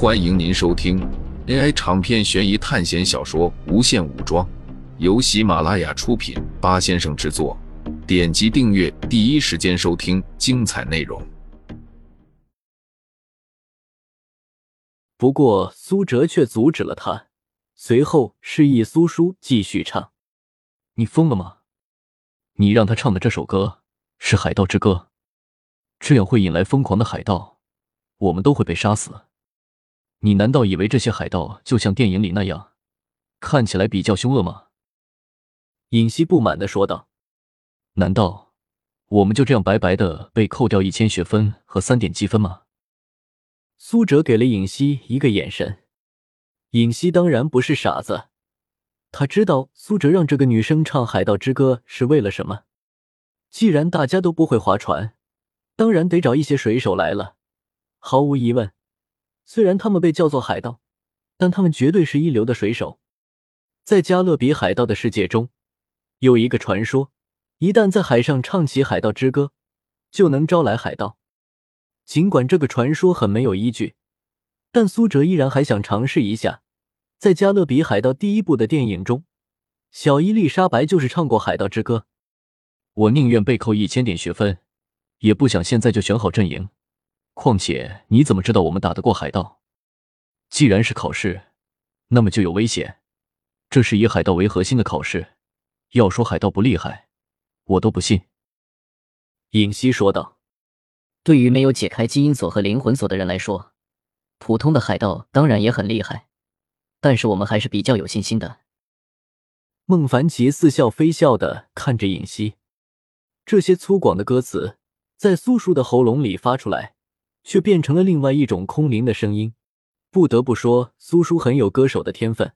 欢迎您收听 AI 长篇悬疑探险小说《无限武装》，由喜马拉雅出品，八先生制作。点击订阅，第一时间收听精彩内容。不过苏哲却阻止了他，随后示意苏叔继续唱：“你疯了吗？你让他唱的这首歌是海盗之歌，这样会引来疯狂的海盗，我们都会被杀死。你难道以为这些海盗就像电影里那样，看起来比较凶恶吗？”尹熙不满的说道。难道我们就这样白白的被扣掉一千学分和三点积分吗？苏哲给了尹熙一个眼神。尹熙当然不是傻子，他知道苏哲让这个女生唱《海盗之歌》是为了什么。既然大家都不会划船，当然得找一些水手来了。毫无疑问，虽然他们被叫做海盗，但他们绝对是一流的水手。在加勒比海盗的世界中，有一个传说。一旦在海上唱起海盗之歌，就能招来海盗。尽管这个传说很没有依据，但苏哲依然还想尝试一下。在《加勒比海盗》第一部的电影中，小伊丽莎白就是唱过海盗之歌。我宁愿被扣一千点学分，也不想现在就选好阵营。况且你怎么知道我们打得过海盗？既然是考试，那么就有危险。这是以海盗为核心的考试，要说海盗不厉害。我都不信。”尹熙说道。“对于没有解开基因锁和灵魂锁的人来说，普通的海盗当然也很厉害，但是我们还是比较有信心的。”孟凡奇似笑非笑的看着尹熙，这些粗犷的歌词在苏叔的喉咙里发出来，却变成了另外一种空灵的声音。不得不说，苏叔很有歌手的天分。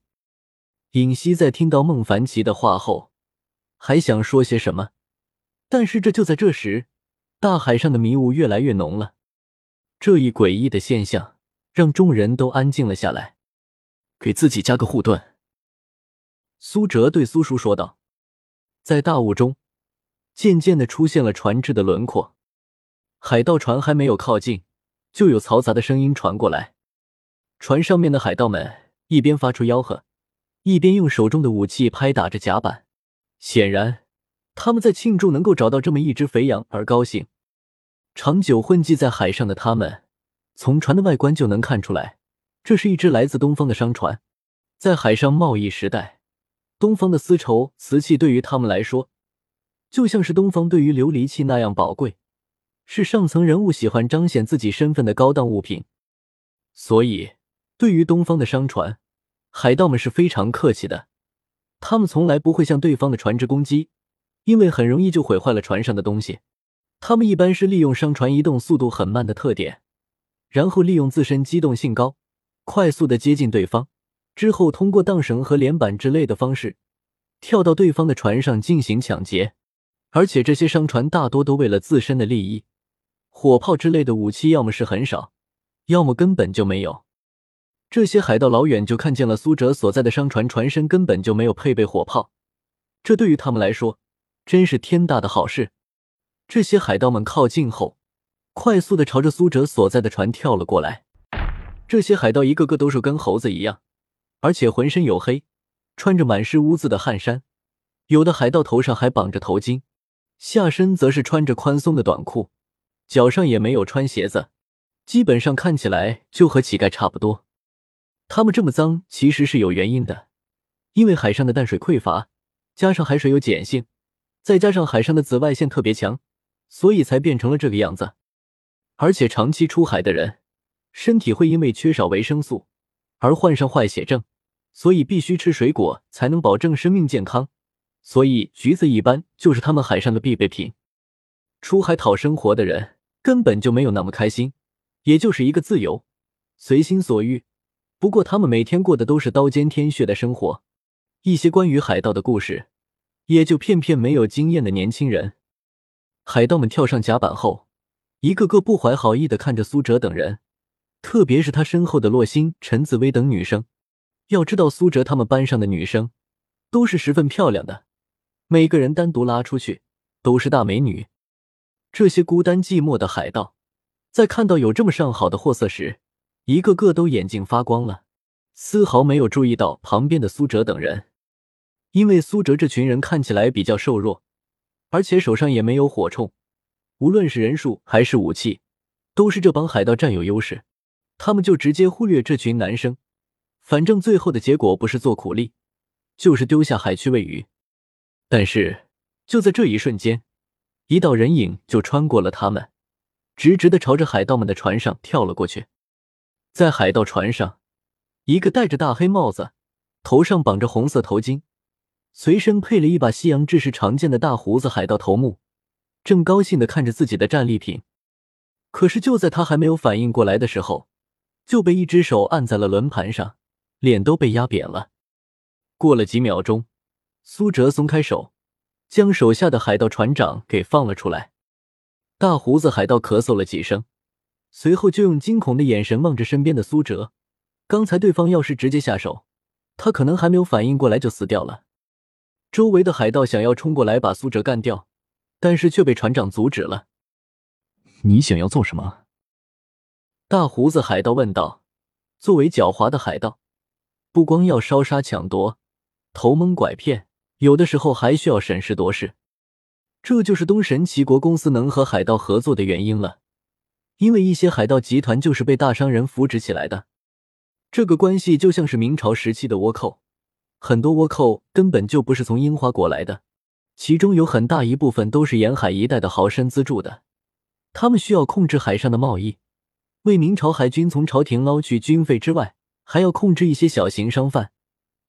尹熙在听到孟凡奇的话后，还想说些什么。但是这就在这时，大海上的迷雾越来越浓了。这一诡异的现象让众人都安静了下来。给自己加个护盾，苏哲对苏叔说道。在大雾中，渐渐的出现了船只的轮廓。海盗船还没有靠近，就有嘈杂的声音传过来。船上面的海盗们一边发出吆喝，一边用手中的武器拍打着甲板，显然。他们在庆祝能够找到这么一只肥羊而高兴。长久混迹在海上的他们，从船的外观就能看出来，这是一只来自东方的商船。在海上贸易时代，东方的丝绸、瓷器对于他们来说，就像是东方对于琉璃器那样宝贵，是上层人物喜欢彰显自己身份的高档物品。所以，对于东方的商船，海盗们是非常客气的，他们从来不会向对方的船只攻击。因为很容易就毁坏了船上的东西，他们一般是利用商船移动速度很慢的特点，然后利用自身机动性高，快速的接近对方，之后通过荡绳和连板之类的方式，跳到对方的船上进行抢劫。而且这些商船大多都为了自身的利益，火炮之类的武器要么是很少，要么根本就没有。这些海盗老远就看见了苏哲所在的商船船身根本就没有配备火炮，这对于他们来说。真是天大的好事！这些海盗们靠近后，快速的朝着苏哲所在的船跳了过来。这些海盗一个个都是跟猴子一样，而且浑身黝黑，穿着满是污渍的汗衫。有的海盗头上还绑着头巾，下身则是穿着宽松的短裤，脚上也没有穿鞋子，基本上看起来就和乞丐差不多。他们这么脏，其实是有原因的，因为海上的淡水匮乏，加上海水有碱性。再加上海上的紫外线特别强，所以才变成了这个样子。而且长期出海的人，身体会因为缺少维生素而患上坏血症，所以必须吃水果才能保证生命健康。所以橘子一般就是他们海上的必备品。出海讨生活的人根本就没有那么开心，也就是一个自由，随心所欲。不过他们每天过的都是刀尖舔血的生活。一些关于海盗的故事。也就骗骗没有经验的年轻人，海盗们跳上甲板后，一个个不怀好意的看着苏哲等人，特别是他身后的洛星、陈紫薇等女生。要知道，苏哲他们班上的女生都是十分漂亮的，每个人单独拉出去都是大美女。这些孤单寂寞的海盗，在看到有这么上好的货色时，一个个都眼睛发光了，丝毫没有注意到旁边的苏哲等人，因为苏哲这群人看起来比较瘦弱，而且手上也没有火铳，无论是人数还是武器，都是这帮海盗占有优势。他们就直接忽略这群男生，反正最后的结果不是做苦力，就是丢下海去喂鱼。但是就在这一瞬间，一道人影就穿过了他们。直直的朝着海盗们的船上跳了过去，在海盗船上，一个戴着大黑帽子、头上绑着红色头巾、随身配了一把西洋制式长剑的大胡子海盗头目，正高兴的看着自己的战利品。可是就在他还没有反应过来的时候，就被一只手按在了轮盘上，脸都被压扁了。过了几秒钟，苏哲松开手，将手下的海盗船长给放了出来。大胡子海盗咳嗽了几声，随后就用惊恐的眼神望着身边的苏哲。刚才对方要是直接下手，他可能还没有反应过来就死掉了。周围的海盗想要冲过来把苏哲干掉，但是却被船长阻止了。你想要做什么？大胡子海盗问道。作为狡猾的海盗，不光要烧杀抢夺、偷蒙拐骗，有的时候还需要审时度势。这就是东神齐国公司能和海盗合作的原因了，因为一些海盗集团就是被大商人扶植起来的。这个关系就像是明朝时期的倭寇，很多倭寇根本就不是从樱花国来的，其中有很大一部分都是沿海一带的豪绅资助的。他们需要控制海上的贸易，为明朝海军从朝廷捞取军费之外，还要控制一些小型商贩，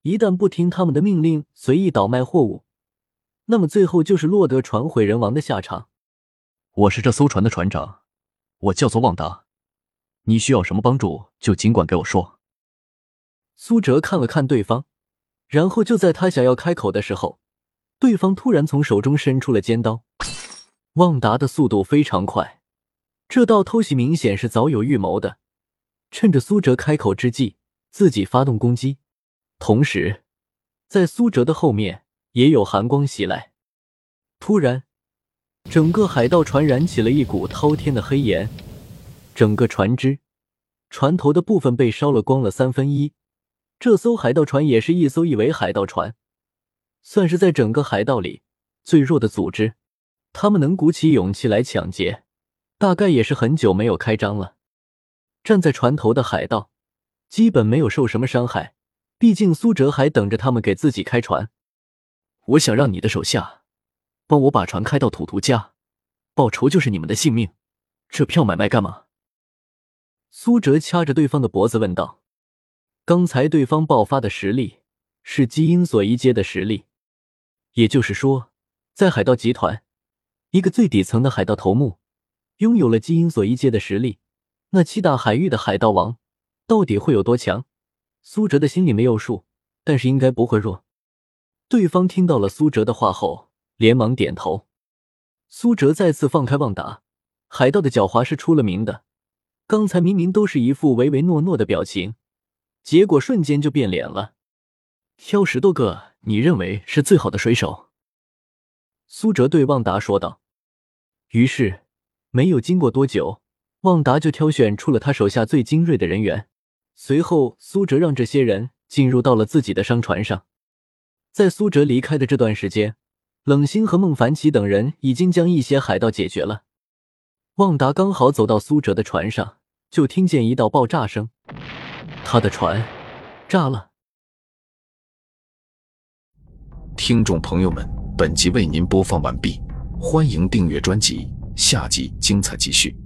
一旦不听他们的命令，随意倒卖货物。那么最后就是落得船毁人亡的下场。我是这艘船的船长，我叫做旺达。你需要什么帮助就尽管给我说。苏哲看了看对方，然后就在他想要开口的时候，对方突然从手中伸出了尖刀。旺达的速度非常快，这道偷袭明显是早有预谋的，趁着苏哲开口之际，自己发动攻击。同时，在苏哲的后面。也有寒光袭来，突然，整个海盗船燃起了一股滔天的黑炎，整个船只、船头的部分被烧了光了三分一。这艘海盗船也是一艘一维海盗船，算是在整个海盗里最弱的组织。他们能鼓起勇气来抢劫，大概也是很久没有开张了。站在船头的海盗基本没有受什么伤害，毕竟苏哲还等着他们给自己开船。我想让你的手下帮我把船开到土图家，报仇就是你们的性命。这票买卖干嘛？苏哲掐着对方的脖子问道。刚才对方爆发的实力是基因锁一阶的实力，也就是说，在海盗集团，一个最底层的海盗头目拥有了基因锁一阶的实力，那七大海域的海盗王到底会有多强？苏哲的心里没有数，但是应该不会弱。对方听到了苏哲的话后，连忙点头。苏哲再次放开旺达，海盗的狡猾是出了名的。刚才明明都是一副唯唯诺诺的表情，结果瞬间就变脸了。挑十多个你认为是最好的水手，苏哲对旺达说道。于是，没有经过多久，旺达就挑选出了他手下最精锐的人员。随后，苏哲让这些人进入到了自己的商船上。在苏哲离开的这段时间，冷星和孟凡奇等人已经将一些海盗解决了。旺达刚好走到苏哲的船上，就听见一道爆炸声，他的船炸了。听众朋友们，本集为您播放完毕，欢迎订阅专辑，下集精彩继续。